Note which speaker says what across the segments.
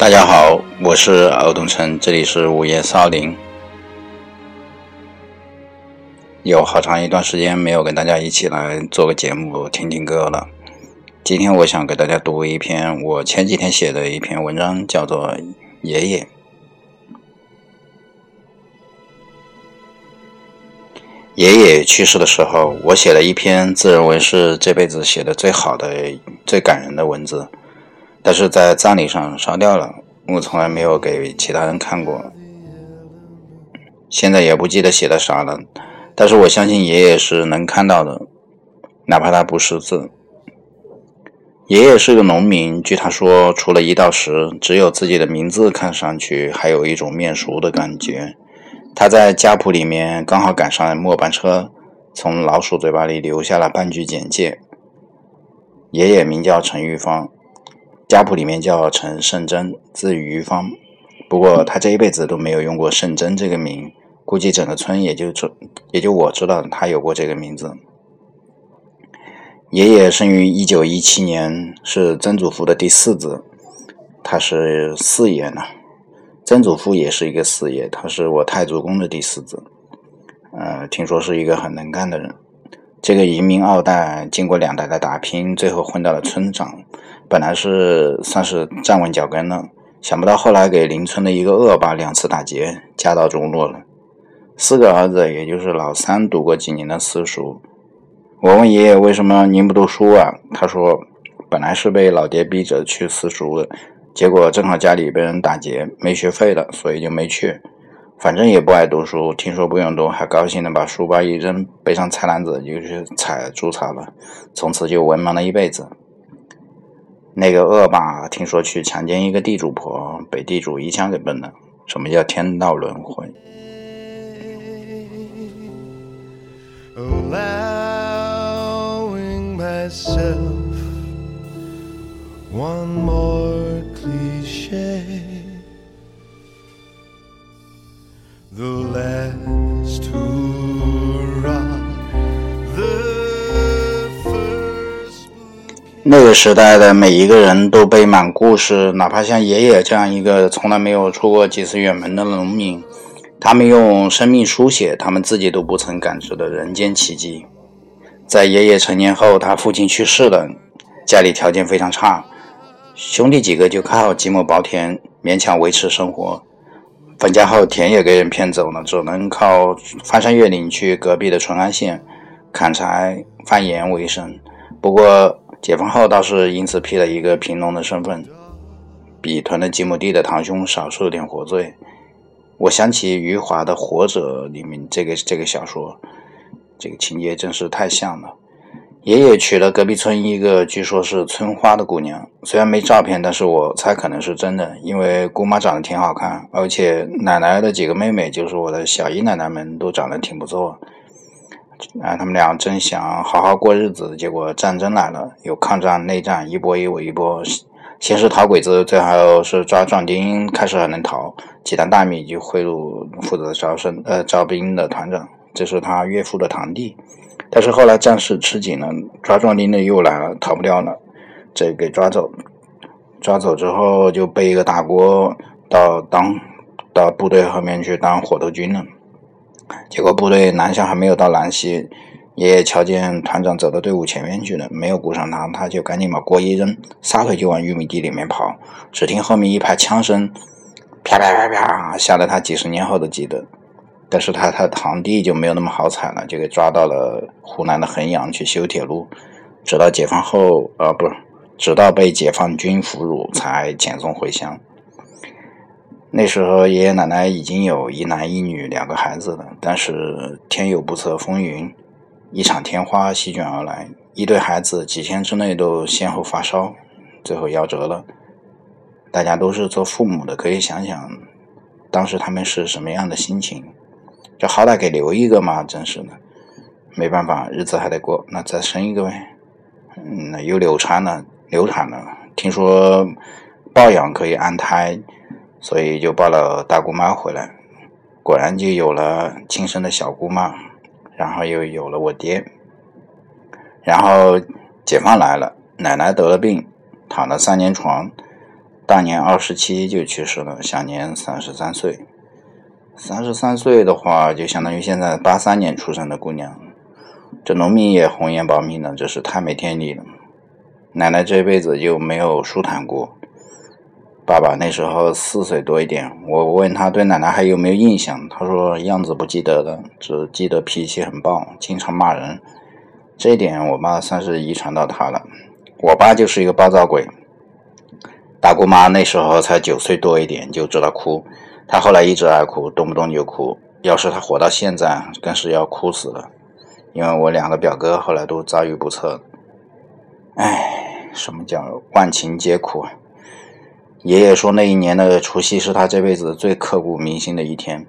Speaker 1: 大家好，我是敖东城，这里是午夜少林。有好长一段时间没有跟大家一起来做个节目，听听歌了。今天我想给大家读一篇我前几天写的一篇文章，叫做《爷爷》。爷爷去世的时候，我写了一篇自认为是这辈子写的最好的、最感人的文字。但是在葬礼上烧掉了，我从来没有给其他人看过，现在也不记得写的啥了。但是我相信爷爷是能看到的，哪怕他不识字。爷爷是个农民，据他说，除了一到十，只有自己的名字看上去还有一种面熟的感觉。他在家谱里面刚好赶上末班车，从老鼠嘴巴里留下了半句简介：爷爷名叫陈玉芳。家谱里面叫陈胜珍，字于芳。不过他这一辈子都没有用过胜珍这个名，估计整个村也就，也就我知道他有过这个名字。爷爷生于一九一七年，是曾祖父的第四子，他是四爷呢。曾祖父也是一个四爷，他是我太祖公的第四子。呃，听说是一个很能干的人。这个移民二代经过两代的打拼，最后混到了村长。本来是算是站稳脚跟了，想不到后来给邻村的一个恶霸两次打劫，家道中落了。四个儿子，也就是老三读过几年的私塾。我问爷爷为什么您不读书啊？他说，本来是被老爹逼着去私塾的，结果正好家里被人打劫，没学费了，所以就没去。反正也不爱读书，听说不用读，还高兴的把书包一扔，背上菜篮子就去采猪草了，从此就文盲了一辈子。那个恶霸听说去强奸一个地主婆，被地主一枪给崩了。什么叫天道轮回？那个时代的每一个人都背满故事，哪怕像爷爷这样一个从来没有出过几次远门的农民，他们用生命书写他们自己都不曾感知的人间奇迹。在爷爷成年后，他父亲去世了，家里条件非常差，兄弟几个就靠几亩薄田勉强维持生活。分家后，田也给人骗走了，只能靠翻山越岭去隔壁的淳安县砍柴贩盐为生。不过，解放后倒是因此披了一个贫农的身份，比囤了几亩地的堂兄少受点活罪。我想起余华的《活着》里面这个这个小说，这个情节真是太像了。爷爷娶了隔壁村一个据说是村花的姑娘，虽然没照片，但是我猜可能是真的，因为姑妈长得挺好看，而且奶奶的几个妹妹，就是我的小姨奶奶们都长得挺不错。啊，他们俩正想好好过日子，结果战争来了，有抗战、内战，一波又一波。先是逃鬼子，最后是抓壮丁，开始还能逃，几担大米就贿赂负责招生、呃招兵的团长，这是他岳父的堂弟。但是后来战事吃紧了，抓壮丁的又来了，逃不掉了，这给抓走。抓走之后就背一个大锅到当到部队后面去当火头军了。结果部队南下还没有到兰溪，爷爷瞧见团长走到队伍前面去了，没有顾上他，他就赶紧把锅一扔，撒腿就往玉米地里面跑。只听后面一排枪声，啪啪啪啪，吓得他几十年后都记得。但是他他堂弟就没有那么好彩了，就给抓到了湖南的衡阳去修铁路，直到解放后，呃，不是，直到被解放军俘虏才遣送回乡。那时候，爷爷奶奶已经有一男一女两个孩子了，但是天有不测风云，一场天花席卷而来，一对孩子几天之内都先后发烧，最后夭折了。大家都是做父母的，可以想想当时他们是什么样的心情。这好歹给留一个嘛，真是的，没办法，日子还得过，那再生一个呗。嗯，那又流产了，流产了，听说抱养可以安胎。所以就抱了大姑妈回来，果然就有了亲生的小姑妈，然后又有了我爹，然后解放来了，奶奶得了病，躺了三年床，大年二十七就去世了，享年三十三岁。三十三岁的话，就相当于现在八三年出生的姑娘。这农民也红颜薄命了，真是太没天理了。奶奶这辈子就没有舒坦过。爸爸那时候四岁多一点，我问他对奶奶还有没有印象，他说样子不记得了，只记得脾气很暴，经常骂人。这一点我妈算是遗传到他了。我爸就是一个暴躁鬼。大姑妈那时候才九岁多一点，就知道哭。她后来一直爱哭，动不动就哭。要是她活到现在，更是要哭死了。因为我两个表哥后来都遭遇不测。唉，什么叫万情皆苦啊？爷爷说那一年的除夕是他这辈子最刻骨铭心的一天。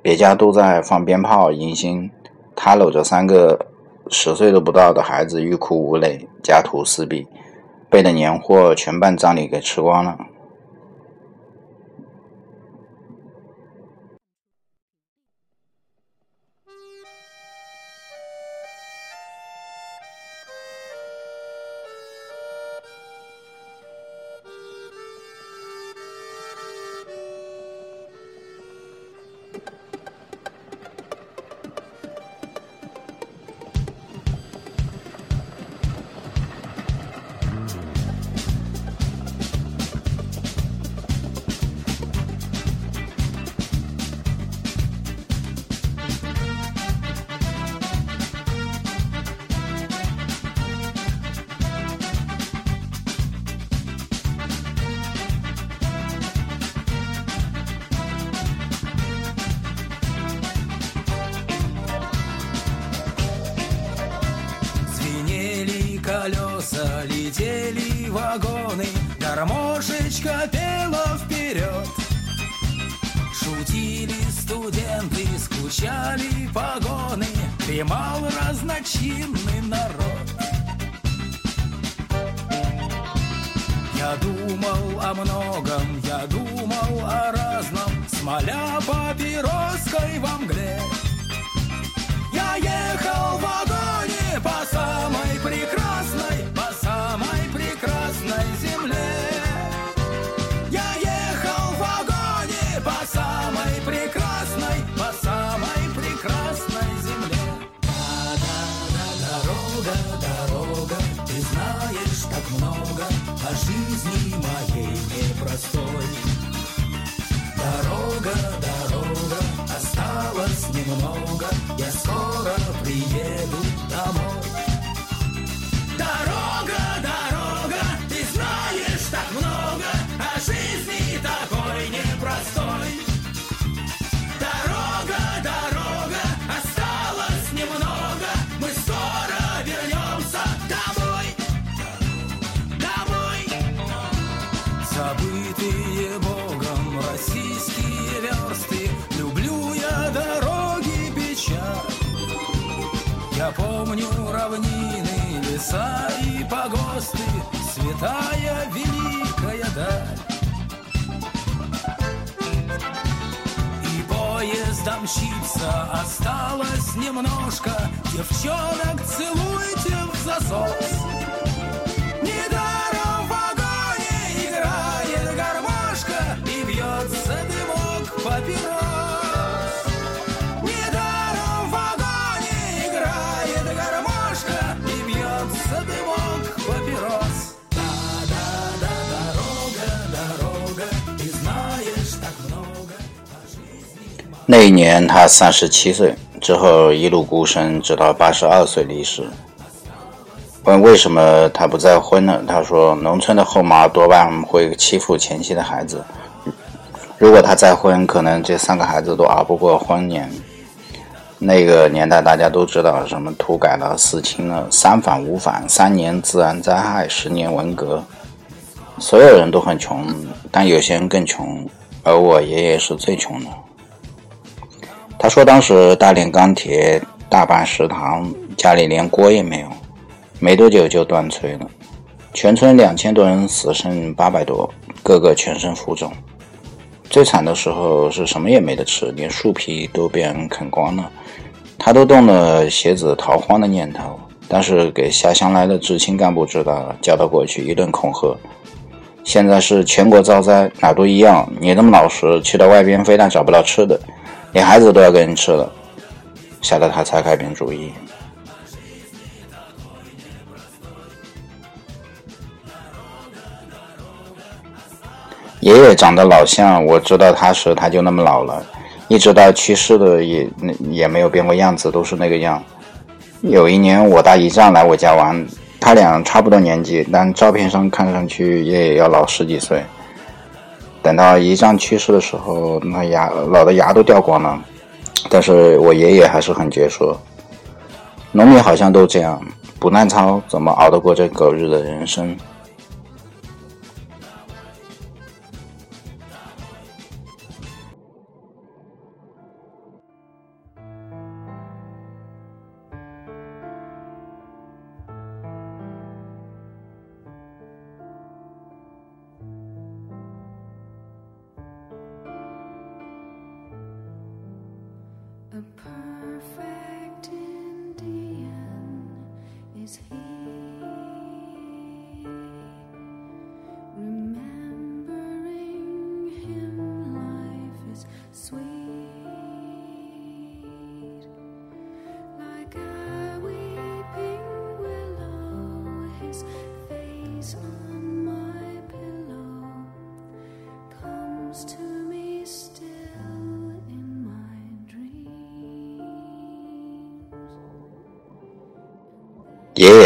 Speaker 1: 别家都在放鞭炮迎新，他搂着三个十岁都不到的孩子，欲哭无泪，家徒四壁。备的年货全办葬礼给吃光了。
Speaker 2: Колеса, летели вагоны, гармошечка пела вперед. Шутили студенты, скучали погоны, дремал разночинный народ. Я думал о многом, я думал о разном, смоля папироской во скоро приеду помню равнины, леса и погосты Святая великая даль. И поезд мчится, осталось немножко Девчонок целуйте в засос
Speaker 1: 那一年他三十七岁，之后一路孤身，直到八十二岁离世。问为什么他不再婚呢？他说，农村的后妈多半会欺负前妻的孩子，如果他再婚，可能这三个孩子都熬不过婚年。那个年代大家都知道，什么土改了、四清了、三反五反、三年自然灾害、十年文革，所有人都很穷，但有些人更穷，而我爷爷是最穷的。他说，当时大炼钢铁，大办食堂，家里连锅也没有，没多久就断炊了，全村两千多人死剩八百多，个个全身浮肿。最惨的时候是什么也没得吃，连树皮都被人啃光了。他都动了鞋子逃荒的念头，但是给下乡来的知青干部知道了，叫他过去一顿恐吓。现在是全国遭灾，哪都一样。你那么老实，去到外边非但找不到吃的，连孩子都要给人吃了。吓得他才改变主意。爷爷长得老像，我知道他时他就那么老了，一直到去世的也也没有变过样子，都是那个样。有一年我大姨丈来我家玩，他俩差不多年纪，但照片上看上去爷爷要老十几岁。等到姨丈去世的时候，那牙老的牙都掉光了，但是我爷爷还是很杰出。农民好像都这样，不烂操怎么熬得过这狗日的人生？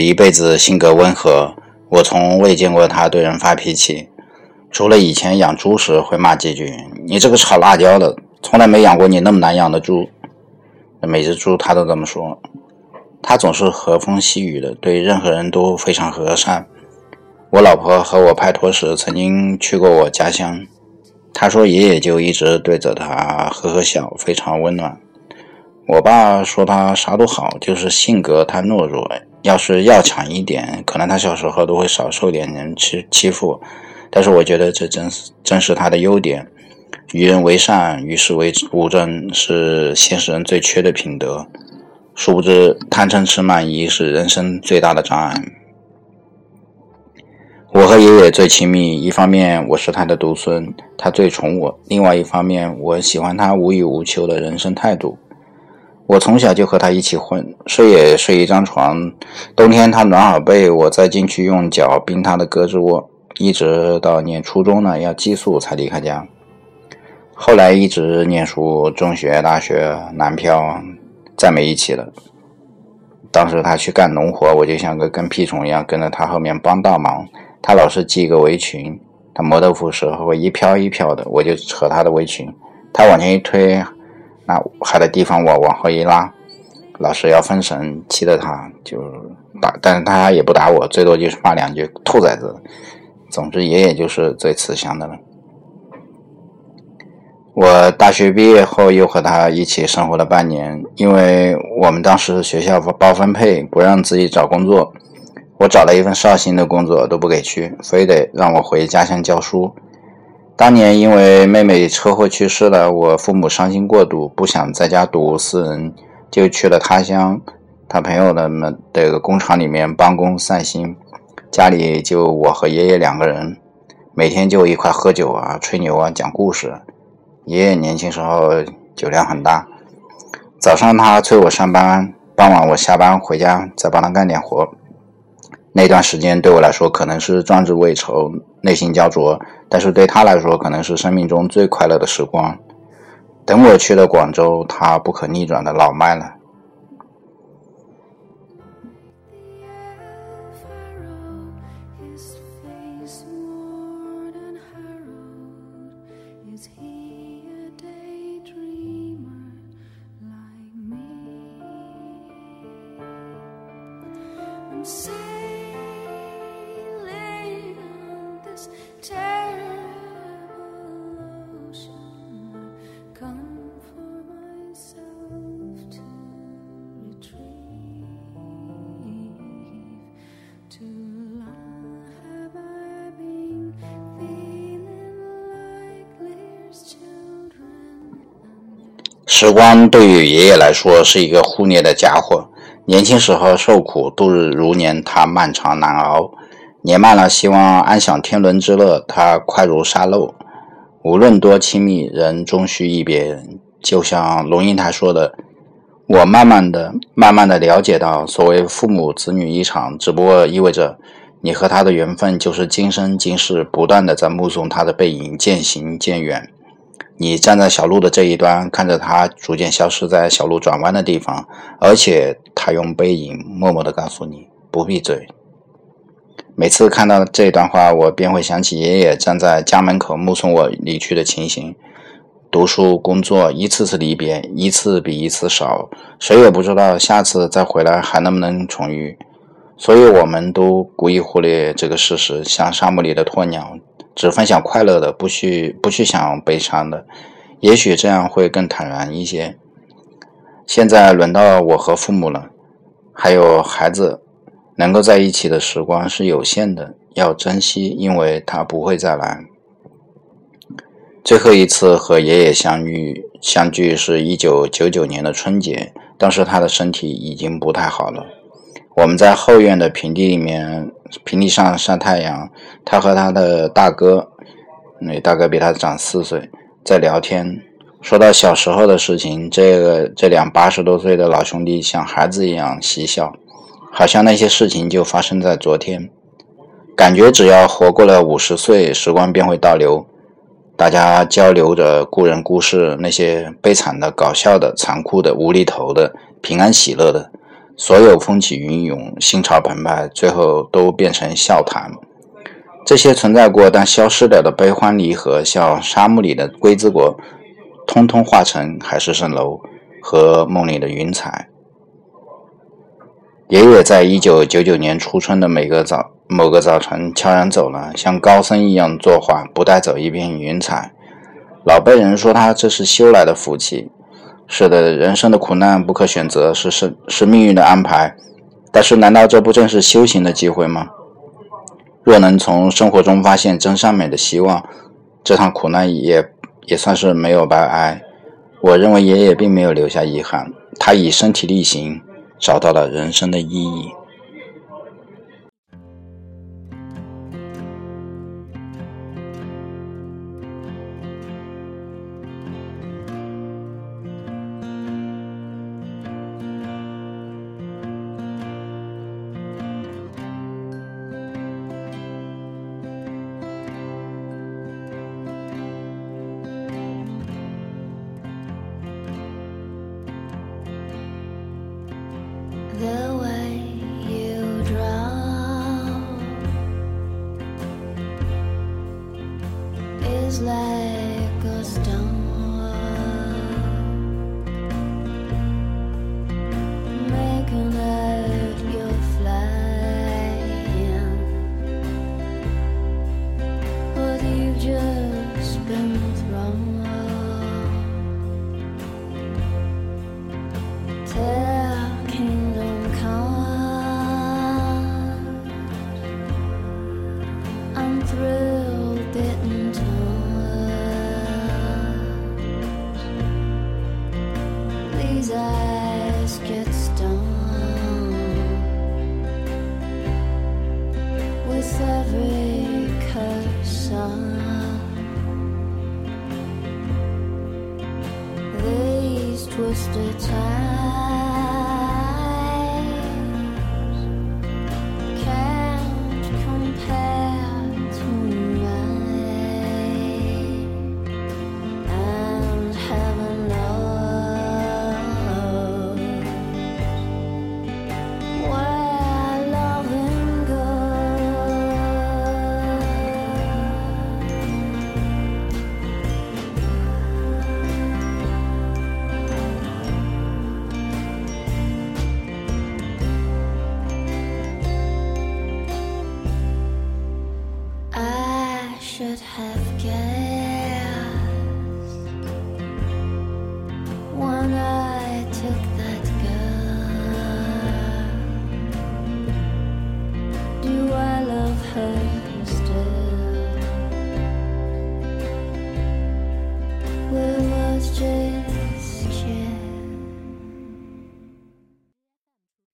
Speaker 1: 一辈子性格温和，我从未见过他对人发脾气，除了以前养猪时会骂几句：“你这个炒辣椒的，从来没养过你那么难养的猪。”每只猪他都这么说。他总是和风细雨的，对任何人都非常和善。我老婆和我拍拖时曾经去过我家乡，她说爷爷就一直对着她呵呵笑，非常温暖。我爸说他啥都好，就是性格太懦弱。要是要强一点，可能他小时候都会少受点人欺欺负。但是我觉得这正是正是他的优点。与人为善，与世为无争，是现实人最缺的品德。殊不知，贪嗔痴慢疑是人生最大的障碍。我和爷爷最亲密，一方面我是他的独孙，他最宠我；另外一方面，我喜欢他无欲无求的人生态度。我从小就和他一起混，睡也睡一张床。冬天他暖好被，我再进去用脚冰他的胳肢窝。一直到念初中呢，要寄宿才离开家。后来一直念书，中学、大学南漂，再没一起了。当时他去干农活，我就像个跟屁虫一样跟着他后面帮大忙。他老是系个围裙，他磨豆腐时候会一飘一飘的，我就扯他的围裙，他往前一推。那还的地方我往后一拉，老是要分神，气得他就打，但是他也不打我，最多就是骂两句“兔崽子”。总之，爷爷就是最慈祥的了。我大学毕业后又和他一起生活了半年，因为我们当时学校包分配，不让自己找工作，我找了一份绍兴的工作都不给去，非得让我回家乡教书。当年因为妹妹车祸去世了，我父母伤心过度，不想在家读私人，就去了他乡，他朋友的们这个工厂里面帮工散心。家里就我和爷爷两个人，每天就一块喝酒啊、吹牛啊、讲故事。爷爷年轻时候酒量很大，早上他催我上班，傍晚我下班回家再帮他干点活。那段时间对我来说可能是壮志未酬，内心焦灼，但是对他来说可能是生命中最快乐的时光。等我去了广州，他不可逆转的老迈了。时光对于爷爷来说是一个忽略的家伙。年轻时候受苦，度日如年，他漫长难熬。年迈了，希望安享天伦之乐，他快如沙漏。无论多亲密，人终须一别。就像龙应台说的：“我慢慢的、慢慢的了解到，所谓父母子女一场，只不过意味着你和他的缘分，就是今生今世不断的在目送他的背影渐行渐远。你站在小路的这一端，看着他逐渐消失在小路转弯的地方，而且他用背影默默的告诉你：不闭嘴。”每次看到这段话，我便会想起爷爷站在家门口目送我离去的情形。读书、工作，一次次离别，一次比一次少，谁也不知道下次再回来还能不能重遇。所以，我们都故意忽略这个事实，像沙漠里的鸵鸟，只分享快乐的，不去不去想悲伤的。也许这样会更坦然一些。现在轮到我和父母了，还有孩子。能够在一起的时光是有限的，要珍惜，因为他不会再来。最后一次和爷爷相遇相聚是一九九九年的春节，当时他的身体已经不太好了。我们在后院的平地里面，平地上晒太阳，他和他的大哥，那大哥比他长四岁，在聊天，说到小时候的事情，这个这两八十多岁的老兄弟像孩子一样嬉笑。好像那些事情就发生在昨天，感觉只要活过了五十岁，时光便会倒流。大家交流着故人故事，那些悲惨的、搞笑的、残酷的、无厘头的、平安喜乐的，所有风起云涌、心潮澎湃，最后都变成笑谈。这些存在过但消失了的悲欢离合，像沙漠里的龟兹国，通通化成海市蜃楼和梦里的云彩。爷爷在一九九九年初春的每个早某个早晨悄然走了，像高僧一样作画，不带走一片云彩。老辈人说他这是修来的福气。是的，人生的苦难不可选择，是是是命运的安排。但是，难道这不正是修行的机会吗？若能从生活中发现真善美的希望，这场苦难也也算是没有白挨。我认为爷爷并没有留下遗憾，他以身体力行。找到了人生的意义。
Speaker 3: eyes like a stone.